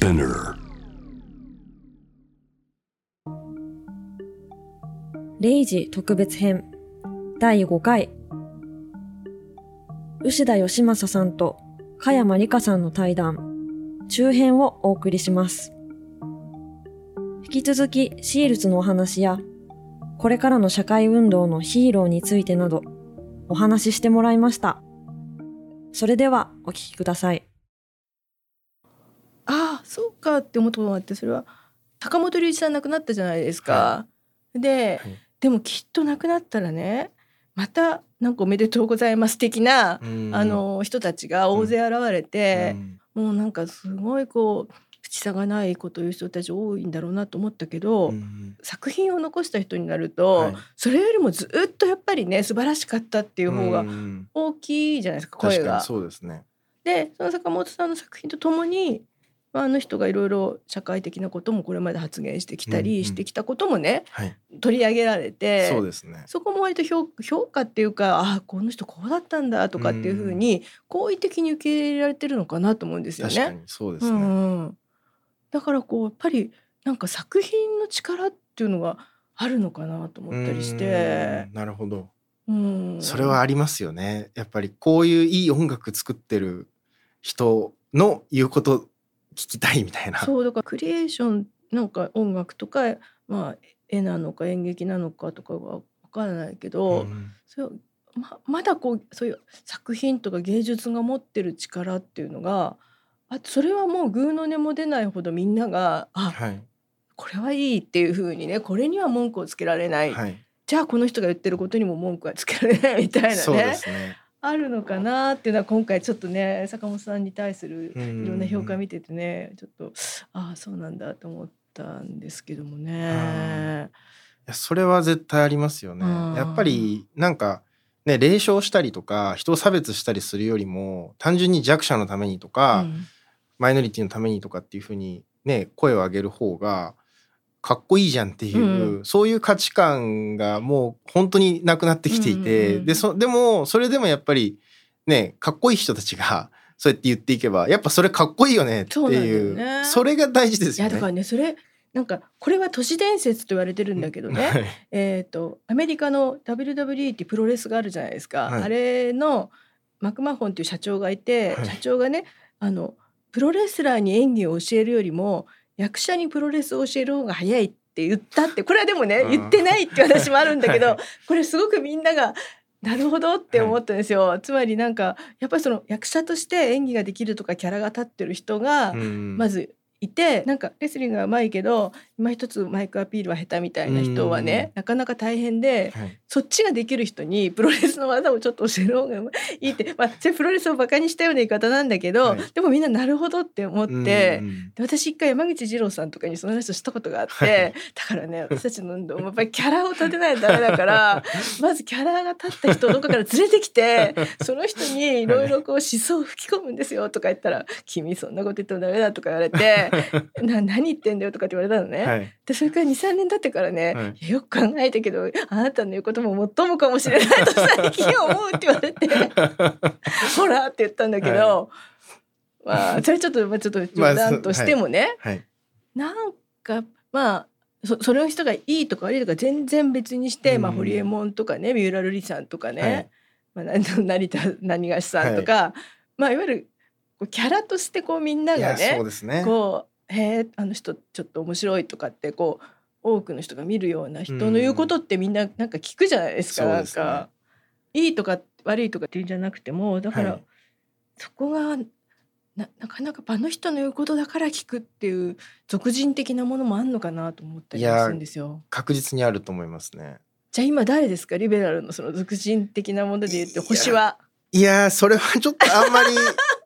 Spinner. 0時特別編。第5回。牛田義正さんと加山里香さんの対談。中編をお送りします。引き続きシールズのお話やこれからの社会運動のヒーローについてなどお話ししてもらいました。それではお聞きください。そうかって思ったことがあってそれは坂本龍一さん亡くなったじゃないですか。で、はい。でもきっと亡くなったらねまたなんかおめでとうございます的な、うん。あの人たちが大勢現れてう、ん。もうなんかすごいこう口差がないことを言う人たち多いんだろうなと思ったけど、うん作品を残した人になると、はい。それよりもずっとやっぱりね素晴らしかったっていう方がうん大きいじゃないですか声が確かに。そうですね。でその坂本さんの作品とともにまああの人がいろいろ社会的なこともこれまで発言してきたうんうんりしてきたこともね、はい。取り上げられてそうですね。そこも割と評評価っていうかああこの人こうだったんだとかっていうふうに好意的に受け入れられてるのかなと思うんですよね。確かにそうですね。うんうんだからこうやっぱりなんか作品の力っていうのがあるのかなと思ったりしてう、んなるほど。うん、それはありますよね。やっぱりこういういい音楽作ってる人の言うこと聞きたいみたいな。そうだからクリエーションなんか音楽とか、まあ、絵なのか演劇なのかとかは分からないけど、うんそままだこうそういう作品とか芸術が持ってる力っていうのがあそれはもうグーの音も出ないほどみんながあはいこれはいいっていうふうにねこれには文句をつけられない、はい。じゃあこの人が言ってることにも文句はつけられないみたいなねね。あるのかなっていうのは今回ちょっとね坂本さんに対するうんいろんな評価見ててねちょっとああそうなんだと思ったんですけどもね。いやそれは絶対ありますよねうん。やっぱりなんかね霊障したりとか人を差別したりするよりも単純に弱者のためにとか、うんマイノリティのためにとかっていうふうにね声を上げる方がかっこいいじゃんっていう、うそういう価値観がもう本当になくなってきていて、うんでそでもそれでもやっぱりねかっこいい人たちがそうやって言っていけばやっぱそれかっこいいよねっていうよね。それが大事ですよね。いやだからねそれなんかこれは都市伝説と言われてるんだけどね、はい。えー、とアメリカの WWE ってプロレスがあるじゃないですか、はい。あれのマクマホンっていう社長がいて、はい。社長がねあのプロレスラーに演技を教えるよりも役者にプロレスを教える方が早いって言ったってこれはでもねうん。言ってないっていう話もあるんだけど、はい。これすごくみんながなるほどって思ったんですよ、つまりなんかやっぱりその役者として演技ができるとかキャラが立ってる人が、うん。まずいてなんかレスリングが上手いけど今一つマイクアピールは下手みたいな人はねなかなか大変ではい。そっちができる人にプロレスの技をちょっと教える方がいいってまあプロレスをバカにしたような言い方なんだけど、はい。でもみんななるほどって思って。私一回山口二郎さんとかにその話をしたことがあって、はい。だからね私たちの運動もやっぱりキャラを立てないとダメだから まずキャラが立った人をどっかから連れてきてその人にいろいろこう思想を吹き込むんですよとか言ったら「君そんなこと言ってもダメだ」とか言われて「な何言ってんだよ」とかって言われたのね。はい。でそれから23年経ってからね、はい。よく考えたけどあなたの言うことももっともかもしれないと最近思うって言われて ほらって言ったんだけど、まあそれちょっとまあちょっと冗談としてもね、はい。なんかまあそそれの人がいいとか悪いとか全然別にして、まあ、うんホリエモンとかね三浦瑠麗さんとかね、はい。まあ、な 成田何がしさんとか、まあいわゆるキャラとしてこうみんないがやねそうですね。こうへえあの人ちょっと面白いとかってこう多くの人が見るような人の言うことってみんななんか聞くじゃないですか、そうですねなんかいいとか悪いとかっていうんじゃなくてもだから、はいそこがななかなかあの人の言うことだから聞くっていう俗人的なものもあんのかなと思ったりもするんですよ。確実にあると思いますね。じゃあ今誰ですか？リベラルのその俗人的なもので言って星は？いやーそれはちょっとあんまり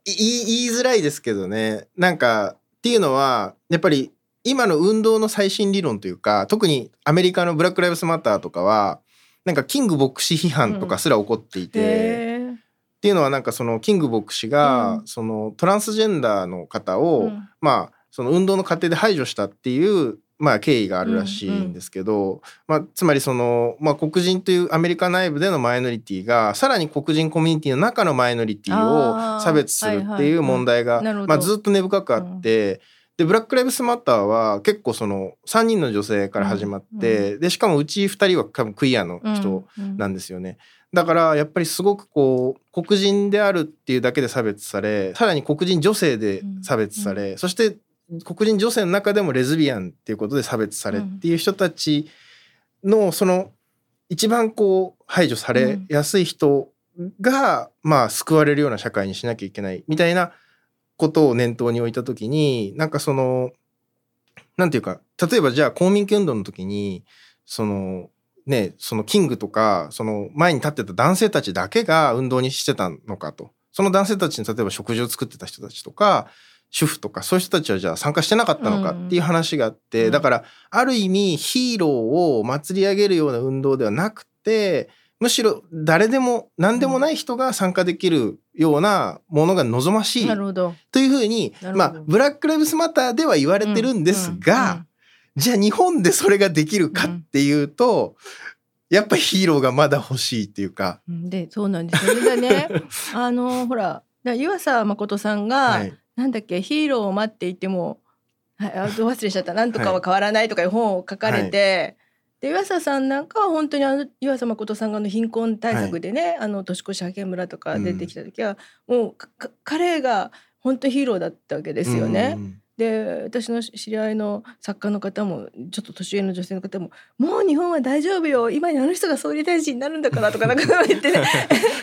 言いづらいですけどね。なんかっていうのはやっぱり今の運動の最新理論というか特にアメリカのブラック・ライブスマターとかはなんかキング牧師批判とかすら起こっていて、へー。っていうのはなんかそのキング牧師が、うん。そのトランスジェンダーの方を、うん。まあその運動の過程で排除したっていうまあ経緯があるらしいんですけど、まあ、つまりその、まあ、黒人というアメリカ内部でのマイノリティがさらに黒人コミュニティの中のマイノリティを差別するっていう問題が、はいはい。うんなるほど。まあ、ずっと根深くあって、でブラック・ライブスマターは結構その3人の女性から始まって、でしかもうち2人は多分クイアの人なんですよね。だからやっぱりすごくこう黒人であるっていうだけで差別されさらに黒人女性で差別され、そして黒人女性の中でもレズビアンっていうことで差別されっていう人たちのその一番こう排除されやすい人が、まあ救われるような社会にしなきゃいけないみたいなことを念頭に置いた時になん。かそのなん。ていうか例えばじゃあ公民権運動の時にそのねそのキングとかその前に立ってた男性たちだけが運動にしてたのかとその男性たちに例えば食事を作ってた人たちとか主婦とかそういう人たちはじゃあ参加してなかったのかっていう話があって、うん。だからある意味ヒーローを祭り上げるような運動ではなくてむしろ誰でも何でもない人が参加できるようなものが望ましいなるほど。というふうにまあブラック・ライブスマターでは言われてるんですが、じゃあ日本でそれができるかっていうと、やっぱりヒーローがまだ欲しいっていうか、でそうなんですよね。あのほらだから湯浅誠さんが、はい、なんだっけヒーローを待っていても、はい、あど忘れしちゃった「なんとかは変わらない」とかいう本を書かれて、で湯浅さんなんかは本当にあの湯浅誠さんがあの貧困対策でね、あの年越し派遣村とか出てきた時は、もうかか彼が本当ヒーローだったわけですよね。うんで私の知り合いの作家の方もちょっと年上の女性の方も「もう日本は大丈夫よ。今にあの人が総理大臣になるんだから」とかなんか言ってね。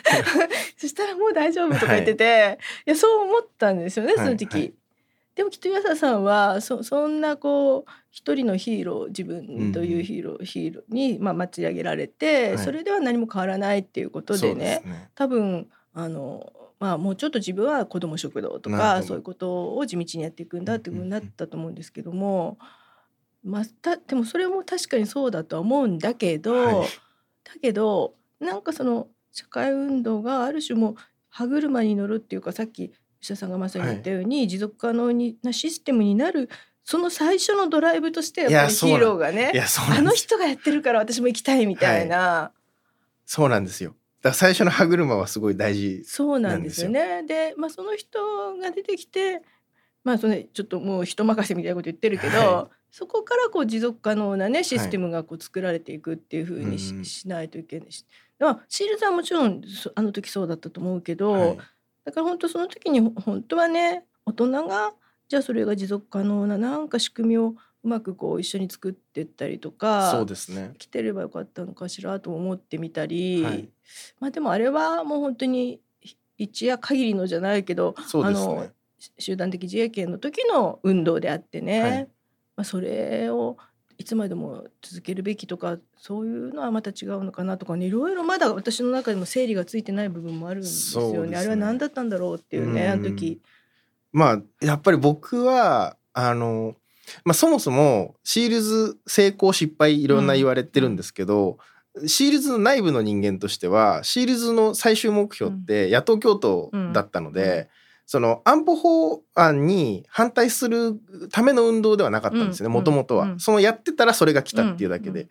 そしたらもう大丈夫とか言ってて、い、やそう思ったんですよねその時。はい。はいでもきっと岩佐さんはそそんなこう一人のヒーロー自分というヒーロー、ヒーローに、まあ、祭り上げられて、はい。それでは何も変わらないっていうことでね。すね。多分あのまあもうちょっと自分は子ども食堂とかそういうことを地道にやっていくんだっていうふうになったと思うんですけども、まあ、たでもそれも確かにそうだとは思うんだけど、はい。だけどなんかその社会運動がある種もう歯車に乗るっていうかさっき石田さんがまさに言ったように、持続可能になシステムになるその最初のドライブとしてやっぱりヒーローがねあの人がやってるから私も行きたいみたいな。そうなんですよだ最初の歯車はすごい大事そうなんですよ。ね。でまあ、その人が出てきて、まあそのね、ちょっともう人任せみたいなこと言ってるけど、はそこからこう持続可能なねシステムがこう作られていくっていうふうにし,、うんしないといけないし、まあ、シールズはもちろんそあの時そうだったと思うけど、はい。だから本当その時にほ本当はね大人がじゃあそれが持続可能ななんか仕組みをうまくこう一緒に作っていったりとかそうですね。来てればよかったのかしらと思ってみたり、はい。まあでもあれはもう本当に一夜限りのじゃないけどそうですあの集団的自衛権の時の運動であってね、はい。まあ、それをいつまでも続けるべきとかそういうのはまた違うのかなとかねいろいろまだ私の中でも整理がついてない部分もあるんですよね。ね。あれは何だったんだろうっていうね、うんあの時。まあやっぱり僕はあの、まあ、そもそもシールズ成功失敗いろんな言われてるんですけど、シールズの内部の人間としてはシールズの最終目標って野党共闘だったので、うん。その安保法案に反対するための運動ではなかったんですよねうん。もともとは、うん。そのやってたらそれが来たっていうだけで。うん。っ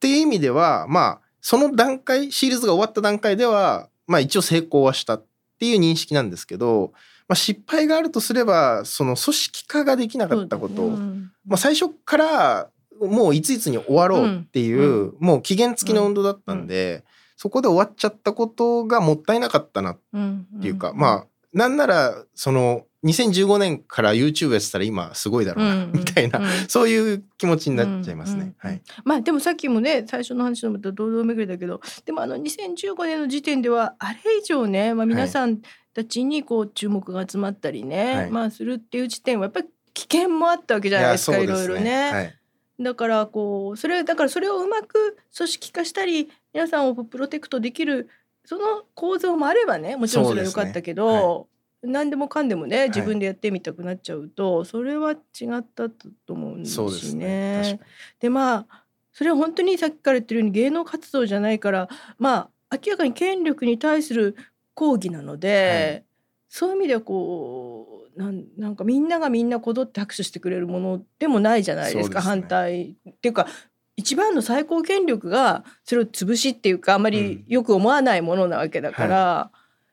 ていう意味ではまあその段階シールズが終わった段階ではまあ一応成功はしたっていう認識なんですけど、まあ、失敗があるとすればその組織化ができなかったこと、うん。まあ、最初からもういついつに終わろうっていう、うもう期限付きの運動だったんで、そこで終わっちゃったことがもったいなかったなっうん。ていうか、まあなんならその2015年から YouTube やってたら今すごいだろうな、うん。みたいな、うん。そういう気持ちになっちゃいますね。うん。うん。はい、まあでもさっきもね最初の話のまた堂々巡りだけどでもあの2015年の時点ではあれ以上ね、まあ、皆さんたちにこう注目が集まったりね、はい。まあするっていう時点はやっぱり危険もあったわけじゃないですかいろいろね。はい。だからこうそれだからそれをうまく組織化したり皆さんをプロテクトできるその構造もあればねもちろんそれは良かったけど、何でもかんでもねい。自分でやってみたくなっちゃうと、それは違ったと思うんですそうでね。でまあそれは本当にさっきから言ってるように芸能活動じゃないからまあ明らかに権力に対する抗議なので、そういう意味ではこうなんなんかみんながみんなこぞって拍手してくれるものでもないじゃないですかね。反対っていうか一番の最高権力がそれを潰しっていうかあんまりよく思わないものなわけだから、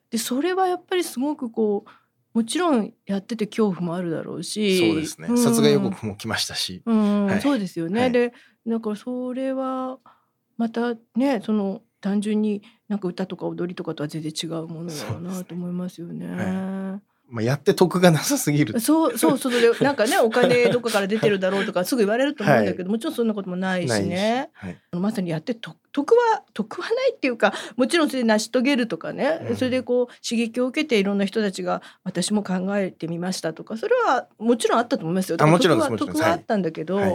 でそれはやっぱりすごくこうもちろんやってて恐怖もあるだろうしそうですね、ん。殺害予告も来ましたし、うん、はい。そうですよね。はい。でだからそれはまたねその単純になんか歌とか踊りとかとは全然違うものだなと思いますよね。はまあ、やって得がなさすぎるそうそうそうで なんかねお金どっかから出てるだろうとかすぐ言われると思うんだけど、もちろんそんなこともないしね。はい、まさにやってと得は得はないっていうかもちろんそれで成し遂げるとかね、うん。それでこう刺激を受けていろんな人たちが私も考えてみましたとかそれはもちろんあったと思いますよ。あもちろんです得は得はあったんだけど、はい。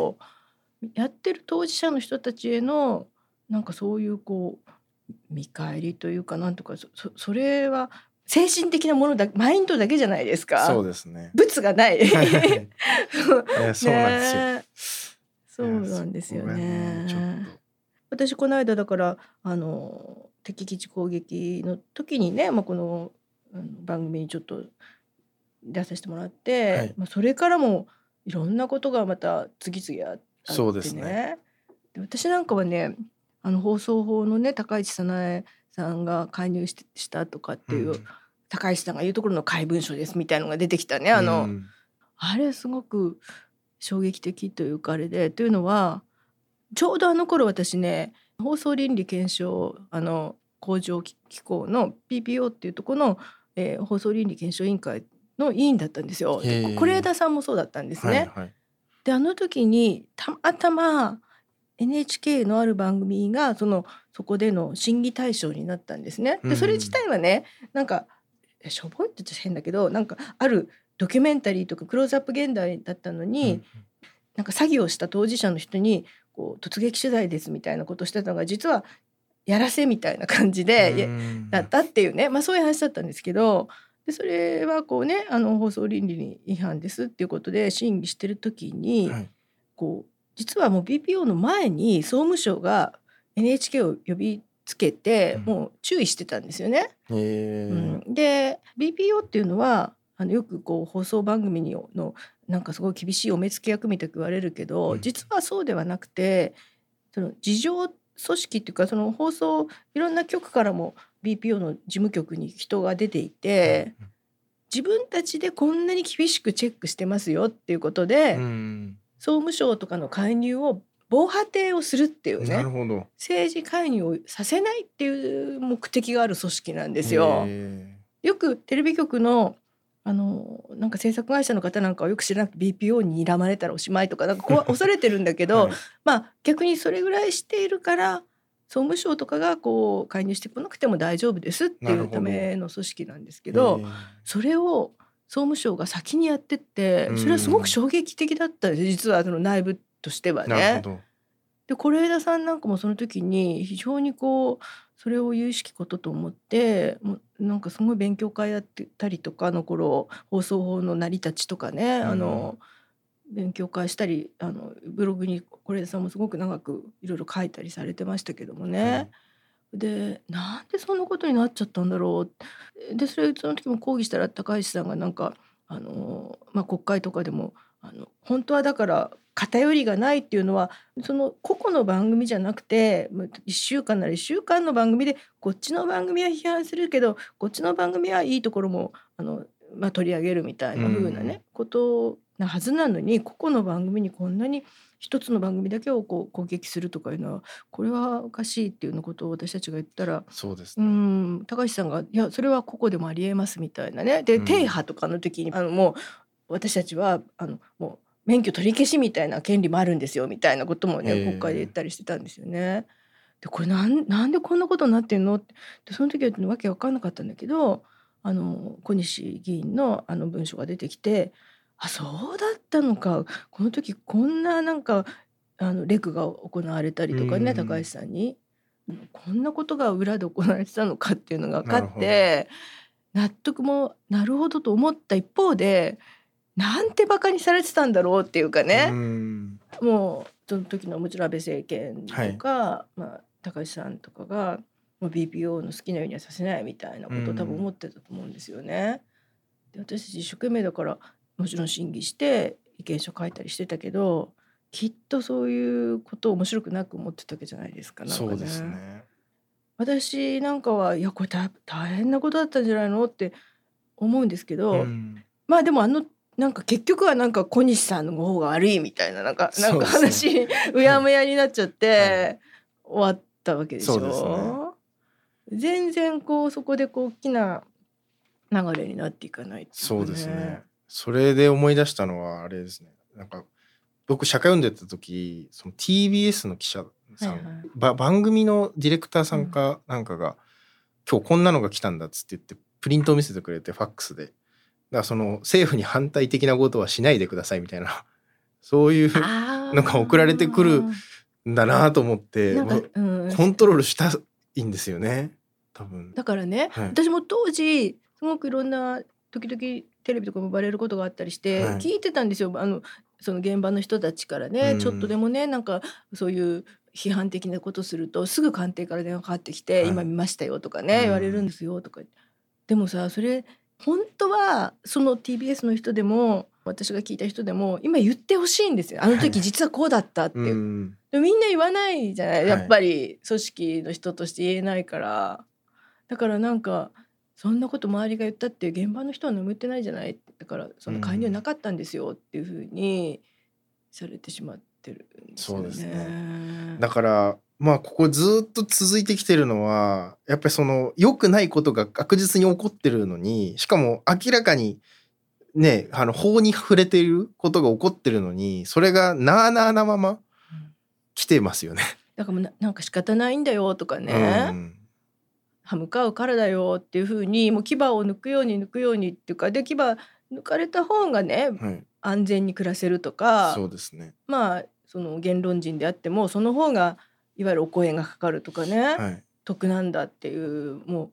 やってる当事者の人たちへのなんかそういうこう見返りというかなんとかそそそれは精神的なものだマインドだけじゃないですか。そうですね。物がない。そうなんですよ、ねそうなんですよね。ちょっ私この間だからあの敵基地攻撃の時にね、まあ、この番組にちょっと出させてもらって、はい。まあ、それからもいろんなことがまた次々ああってね。そうですね。で私なんかはねあの放送法のね高市早苗さんが介入ししたとかっていう、うん。高市さんが言うところの怪文書ですみたいのが出てきたねあの、うん。あれすごく衝撃的というかあれでというのはちょうどあの頃私ね放送倫理検証あの工場機構の PPO っていうところの、えー放送倫理検証委員会の委員だったんですよ。是枝さんもそうだったんですね。はいはい。であの時にたまたま NHK のある番組がそのそこでの審議対象になったんですね。うんでそれ自体はねなんかえしょぼいって言っちゃ変だけどなんかあるドキュメンタリーとかクローズアップ現代だったのに、なんか詐欺をした当事者の人にこう突撃取材ですみたいなことをしてたのが実はやらせみたいな感じで、だったっていうね、まあ、そういう話だったんですけどでそれはこうねあの放送倫理に違反ですっていうことで審議してる時に、はい。こう実はもう BPO の前に総務省が NHK を呼びつけて、うん。もう注意してたんですよね。うん、で BPO っていうのはあのよくこう放送番組にのなんかすごい厳しいお目付け役みたく言われるけど、うん。実はそうではなくてその事情組織っていうかその放送いろんな局からも BPO の事務局に人が出ていて、自分たちでこんなに厳しくチェックしてますよっていうことで、うん総務省とかの介入を防波堤をするっていうねなるほど。政治介入をさせないっていう目的がある組織なんですよ。へよくテレビ局のあのなんか制作会社の方なんかはよく知らなくて BPO に睨まれたらおしまいとかなんかこう 恐れてるんだけーど、はい。まあ逆にそれぐらいしているから総務省とかがこう介入してこなくても大丈夫ですっていうための組織なんですけど。それを総務省が先にやってってそれはすごく衝撃的だったんです実はその内部としてはね。で是枝さんなんかもその時に非常にこうそれを有識ことと思ってもうなんかすごい勉強会やってたりとかあの頃放送法の成り立ちとかね、うんあの勉強会したりあのブログに是枝さんもすごく長くいろいろ書いたりされてましたけどもね。でなんでそんなことになっちゃったんだろう。でそれその時も抗議したら高橋さんがなんかあの、まあ、国会とかでもあの本当はだから偏りがないっていうのはその個々の番組じゃなくてまあ1週間なら1週間の番組でこっちの番組は批判するけどこっちの番組はいいところもあの、まあ、取り上げるみたいな風なね、ことなはずなのに個々の番組にこんなに一つの番組だけをこう攻撃するとかいうのはこれはおかしいっていうようなことを私たちが言ったらうそうですね。ん高橋さんが「いやそれは個々でもありえます」みたいなね。でうん。停波とかの時にあのもう私たちはあのもう免許取り消しみたいな権利もあるんですよみたいなこともね国会で言ったりしてたんですよね。でこれなんなんでこんなことになってんの？ってでその時はわけわかんなかったんだけどあの小西議員のあの文書が出てきてあそうだったのか。この時こんななんかあのレクが行われたりとかねうん。高橋さんに。こんなことが裏で行われてたのかっていうのが分かって納得もなるほどと思った一方でなんてバカにされてたんだろうっていうかうね、ん。もうその時のもちろん安倍政権とか、まあ、高橋さんとかが BPO の好きなようにはさせないみたいなことを多分思ってたと思うんですよね。で私たち一生懸命だからもちろん審議して意見書書いたりしてたけどきっとそういうことを面白くなく思ってたわけじゃないですか。なんかそうですね私なんかはいやこれ大大変なことだったんじゃないのって思うんですけど、うんまあでもあのなんか結局はなんか小西さんの方が悪いみたいななんかなんか話うやむやになっちゃって、はい終わったわけでしょ。そうね全然こうそこでこう大きな流れになっていかないっていかそうですね。それで思い出したのはあれですね。なんか僕社会読んでた時その TBS の記者さん、はいはい。ば番組のディレクターさんかなんかが、今日こんなのが来たんだっつって言ってプリントを見せてくれてファックスで。だからその政府に反対的なことはしないでくださいみたいな。そういうなんか送られてくるんだなと思ってうん。コントロールしたいんですよね。多分。だからね、はい。私も当時すごくいろんな時々テレビとかも呼ばれることがあったりして、はい。聞いてたんですよ。あのその現場の人たちからね、うん。ちょっとでもねなんかそういう批判的なことするとすぐ官邸から電話かかってきて「はい。今見ましたよ」とかね、うん。言われるんですよとかでもさそれ本当はその TBS の人でも私が聞いた人でも今言ってほしいんですよ。あの時実はこうだったって。いう。うん。でもみんな言わないじゃない。やっぱり組織の人として言えないから。だからなんかそんなこと周りが言ったって現場の人は眠ってないじゃない？だからその介入なかったんですよっていうふうにされてしまってるんですよね。そうですね。だからまあここずっと続いてきてるのはやっぱりその良くないことが確実に起こってるのにしかも明らかにねあの法に触れていることが起こってるのにそれがなあなあなまま来てますよね。だからもうななんか仕方ないんだよとかね、うん歯向かうからだよっていうふうにもう牙を抜くように抜くようにっていうかで牙抜かれた方がねはい、安全に暮らせるとかそうですね。まあその言論人であってもその方がいわゆるお声がかかるとかね、はい。得なんだっていうもう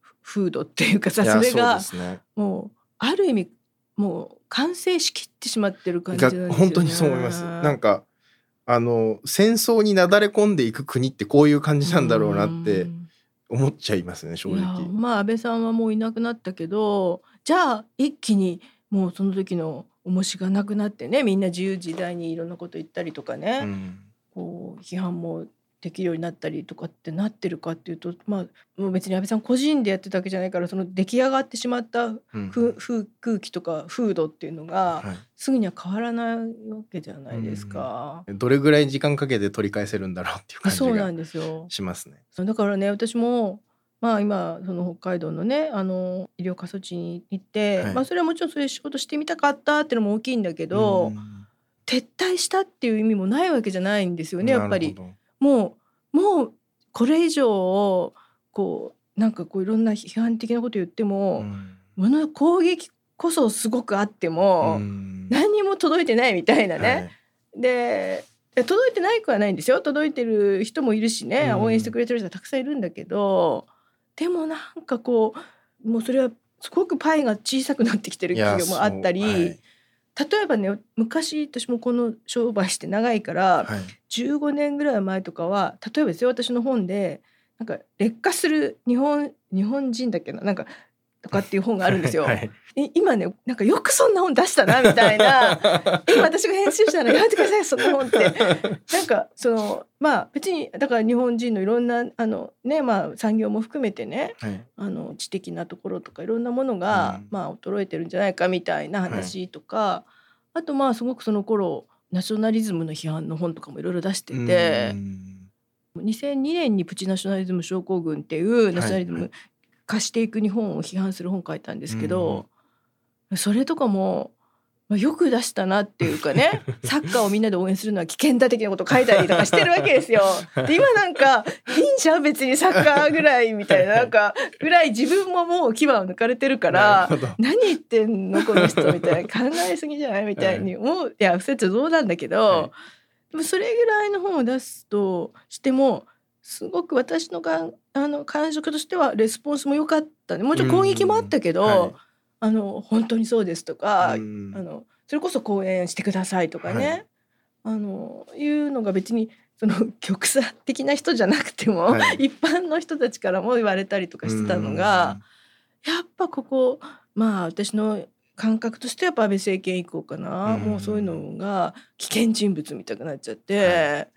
ふ風土っていうかさそれがね。もうある意味もう完成しきってしまってる感じがなんですよね。本当にそう思います。なんかあの戦争になだれ込んでいく国ってこういう感じなんだろうなってうん思っちゃいますね正直。まあ安倍さんはもういなくなったけどじゃあ一気にもうその時の重しがなくなってねみんな自由自在にいろんなこと言ったりとかね、うんこう批判もできるようになったりとかってなってるかっていうとまあもう別に安倍さん個人でやってたわけじゃないからその出来上がってしまったうん空気とか風土っていうのがはい。すぐには変わらないわけじゃないですか。どれぐらい時間かけて取り返せるんだろうっていう感じがそうなんですよ。しますね。だからね私もまあ今その北海道のねあの医療過疎地に行って、はい。まあそれはもちろんそういう仕事してみたかったっていうのも大きいんだけど、うん撤退したっていう意味もないわけじゃないんですよねやっぱりもうもうこれ以上こうなんかこういろんな批判的なこと言っても、うん。もの攻撃こそすごくあっても、うん。何にも届いてないみたいなね。はい。で届いてないくはないんですよ。届いてる人もいるしね、うん。応援してくれてる人はたくさんいるんだけどでもなんかこうもうそれはすごくパイが小さくなってきてる企業もあったり、例えばね昔私もこの商売して長いから、はい。15年ぐらい前とかは例えばですよ私の本でなんか劣化する日本日本人だっけななんかとかっていう本があるんですよ。はいえ今ねなんかよくそんな本出したなみたいな。今私が編集したらやめてくださいそんな本って。なんかそのまあ別にだから日本人のいろんなあのねまあ産業も含めてねはい。あの知的なところとかいろんなものが、うん。まあ衰えてるんじゃないかみたいな話とか、あとまあすごくその頃ナショナリズムの批判の本とかもいろいろ出しててう、ん。2002年にプチナショナリズム症候群っていうナショナリズムはい化していく日本を批判する本書いたんですけど、それとかも、まあ、よく出したなっていうかね サッカーをみんなで応援するのは危険だ的なこと書いたりとかしてるわけですよ。で今なんかいいんじゃん別にサッカーぐらいみたいな なんかぐらい自分ももう牙を抜かれてるから何言ってんのこの人みたいな考えすぎじゃないみたいに思うい。やそれってどうなんだけど、はでもそれぐらいの本を出すとしてもすごく私のがんあの感触としてはレスポンスも良かったね。もちろん攻撃もあったけど、はい。あの本当にそうですとか、うんあのそれこそ講演してくださいとかね、はい。あのいうのが別にその極左的な人じゃなくても、はい。一般の人たちからも言われたりとかしてたのが、やっぱここまあ私の感覚としてはやっぱ安倍政権以降かな、うんもうそういうのが危険人物みたくなっちゃって、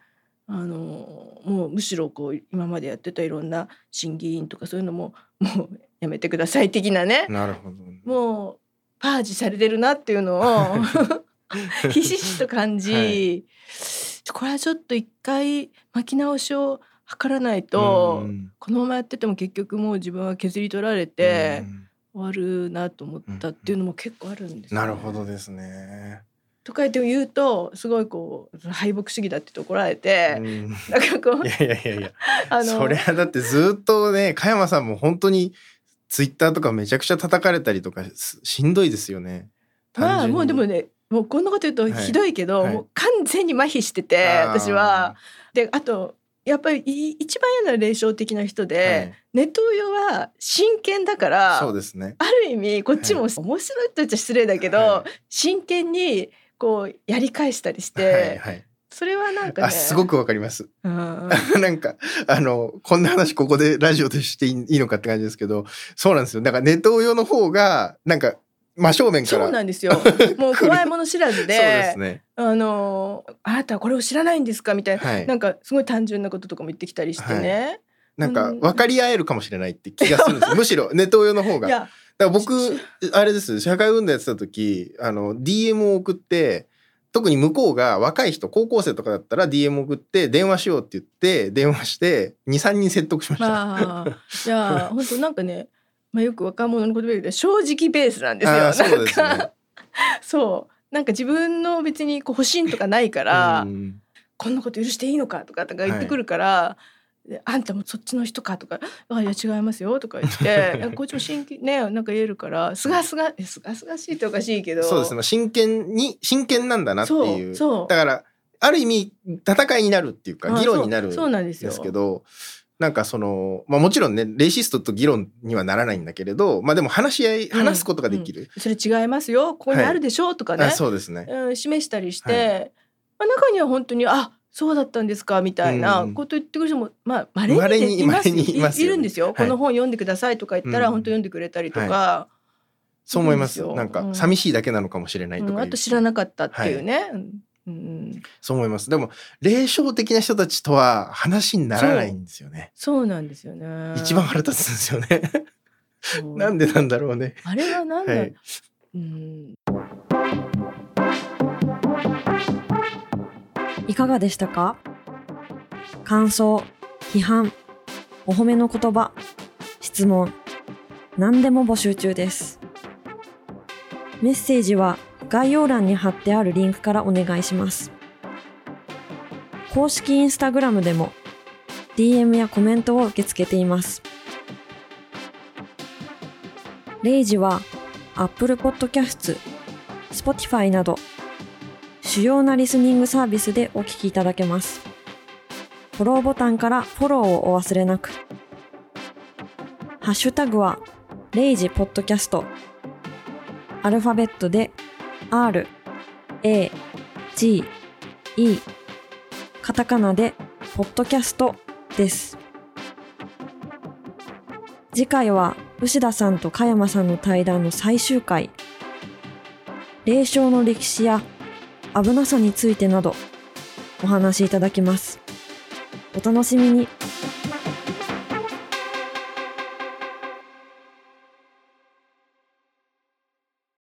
あのもうむしろこう今までやってたいろんな審議員とかそういうのももうやめてください的なね。なるほどもうパージされてるなっていうのをひしひしと感じ、はいこれはちょっと一回巻き直しを図らないと、うんこのままやってても結局もう自分は削り取られてうん。終わるなと思ったっていうのも結構あるんですよね、なるほどですね。とか言って言うとすごいこう敗北主義だって怒られうて、んなんかこういやいやいやいや。あのそれはだってずっとね加山さんも本当にツイッターとかめちゃくちゃ叩かれたりとかすしんどいですよね。まあもうでもねもうこんなこと言うとはいひどいけど、はいもう完全に麻痺してて私は。であとやっぱりい一番嫌な霊障的な人で、はいネットウヨは真剣だからそうですね。ある意味こっちも面白いって言っちゃ失礼だけど、は真剣にこうやり返したりして、はいはい。それはなんかねあすごくわかります。うん なんかあのこんな話ここでラジオでしていいいいのかって感じですけどそうなんですよ。だからネット用の方がなんか真正面からそうなんですよ もう怖いもの知らずでそうですね。あのあなたはこれを知らないんですか？みたいな、はいなんかすごい単純なこととかも言ってきたりしてね、なんか分かり合えるかもしれないって気がするんですよ。むしろネット用の方が。だから僕 あれです。社会運動やってた時あの DM を送って特に向こうが若い人高校生とかだったら DM 送って電話しようって言って電話して23人説得しました。まあいや 本当なんかね、まあ、よく若者の言葉で言うと正直ベースなんですよ。そうですね。そう。なんか自分の別にこう保身とかないから、うん。こんなこと許していいのかとかとか言ってくるから、であんたもそっちの人か？とか「あいや違いますよ」とか言って こっちも真剣ねなんか言えるからすがすがえすがすがしいっておかしいけど。そうですね。真剣に真剣なんだなっていう。だからある意味戦いになるっていうかあ議論になるそうそうなんですけどなんかその、まあ、もちろんねレイシストと議論にはならないんだけれどまあでも話し合いうん。話すことができる、それ違いますよ。ここにあるでしょ？うとかね、あそうですね。うん、示したりして、まあ、中には本当にあそうだったんですかみたいなうんこと言ってくる人もまあ稀稀ににいますいますいるんですよ、はい。この本読んでくださいとか言ったらうん本当読んでくれたりとか、そう思います。なんかうん。寂しいだけなのかもしれないとかうん。あと知らなかったっていうね、うんうん、そう思います。でも霊障的な人たちとは話にならないんですよね。そうなんですよね。一番腹立つんですよね。なんでなんだろうね。あれはなんだ、はい。うん、いかがでしたか？感想、批判、お褒めの言葉、質問、何でも募集中です。メッセージは概要欄に貼ってあるリンクからお願いします。公式インスタグラムでも DM やコメントを受け付けています。レイジは Apple Podcast、Spotify など主要なリスニングサービスでお聞きいただけます。フォローボタンからフォローをお忘れなく。ハッシュタグは、レイジポッドキャスト。アルファベットで、R、A、G、E、カタカナで、ポッドキャストです。次回は、牛田さんと加山さんの対談の最終回。霊障の歴史や危なさについてなどお話しいただきます。お楽しみに。